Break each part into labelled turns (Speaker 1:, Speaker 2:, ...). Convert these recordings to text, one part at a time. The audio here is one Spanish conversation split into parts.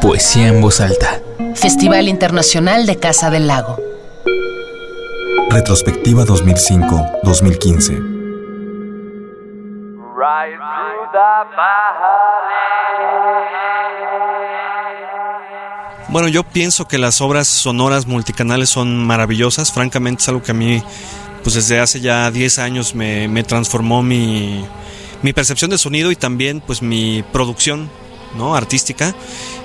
Speaker 1: Poesía en voz alta.
Speaker 2: Festival Internacional de Casa del Lago.
Speaker 3: Retrospectiva 2005-2015.
Speaker 4: Bueno, yo pienso que las obras sonoras multicanales son maravillosas. Francamente es algo que a mí, pues desde hace ya 10 años me, me transformó mi, mi percepción de sonido y también pues mi producción ¿no? artística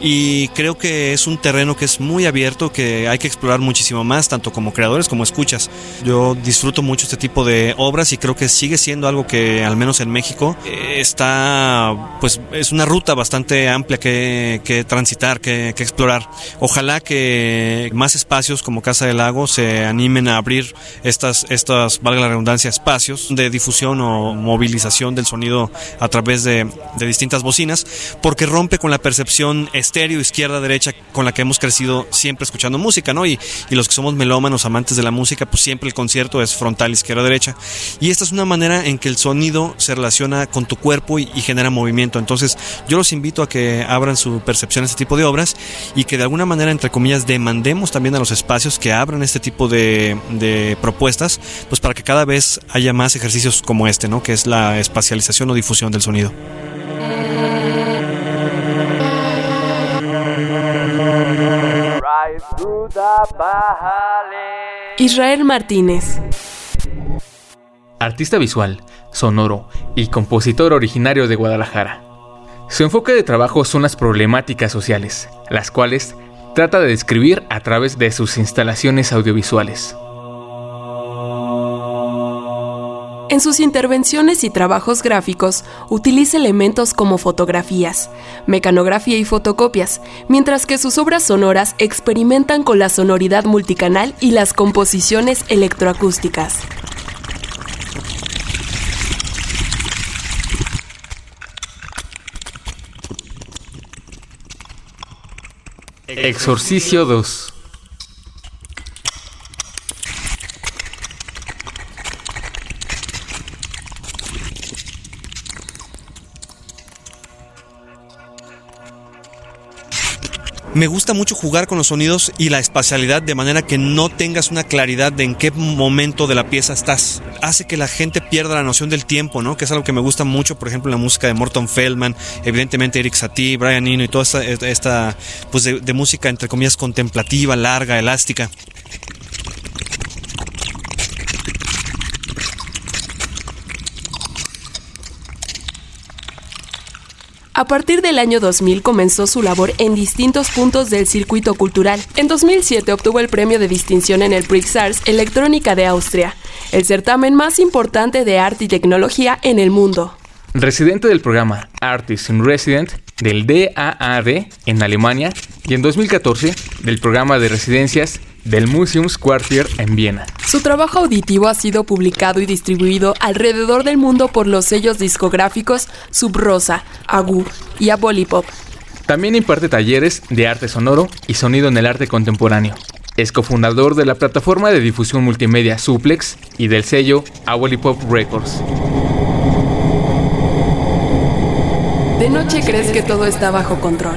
Speaker 4: y creo que es un terreno que es muy abierto, que hay que explorar muchísimo más, tanto como creadores como escuchas. Yo disfruto mucho este tipo de obras y creo que sigue siendo algo que al menos en México eh, está, pues es una ruta bastante amplia que, que transitar, que, que, explorar. Ojalá que más espacios como Casa del Lago se animen a abrir estas, estas, valga la redundancia, espacios de difusión o movilización del sonido a través de, de distintas bocinas, porque rompe con la percepción estéreo, izquierda, derecha, con la que hemos crecido siempre escuchando música, ¿no? Y, y los que somos melómanos, amantes de la música, pues siempre el concierto es frontal, izquierda, derecha. Y esta es una manera en que el sonido se relaciona con tu cuerpo y, y genera movimiento. Entonces, yo los invito a que abran su percepción a este tipo de obras y que de alguna manera, entre comillas, demandemos también a los espacios que abran este tipo de, de propuestas, pues para que cada vez haya más ejercicios como este, ¿no? Que es la espacialización o difusión del sonido.
Speaker 5: Israel Martínez.
Speaker 1: Artista visual, sonoro y compositor originario de Guadalajara. Su enfoque de trabajo son las problemáticas sociales, las cuales trata de describir a través de sus instalaciones audiovisuales.
Speaker 5: En sus intervenciones y trabajos gráficos utiliza elementos como fotografías, mecanografía y fotocopias, mientras que sus obras sonoras experimentan con la sonoridad multicanal y las composiciones electroacústicas.
Speaker 1: Exorcicio 2
Speaker 4: me gusta mucho jugar con los sonidos y la espacialidad de manera que no tengas una claridad de en qué momento de la pieza estás. Hace que la gente pierda la noción del tiempo, ¿no? Que es algo que me gusta mucho, por ejemplo, en la música de Morton Feldman, evidentemente Eric Satie, Brian Eno y toda esta, pues de, de música entre comillas contemplativa, larga, elástica.
Speaker 5: A partir del año 2000 comenzó su labor en distintos puntos del circuito cultural. En 2007 obtuvo el premio de distinción en el Prix Arts Electrónica de Austria, el certamen más importante de arte y tecnología en el mundo.
Speaker 1: Residente del programa Artist in Resident del DAAD en Alemania y en 2014 del programa de residencias del Museumsquartier en Viena.
Speaker 5: Su trabajo auditivo ha sido publicado y distribuido alrededor del mundo por los sellos discográficos Subrosa, Agu y Abolipop.
Speaker 1: También imparte talleres de arte sonoro y sonido en el arte contemporáneo. Es cofundador de la plataforma de difusión multimedia Suplex y del sello Abolipop Records.
Speaker 5: De noche crees que todo está bajo control.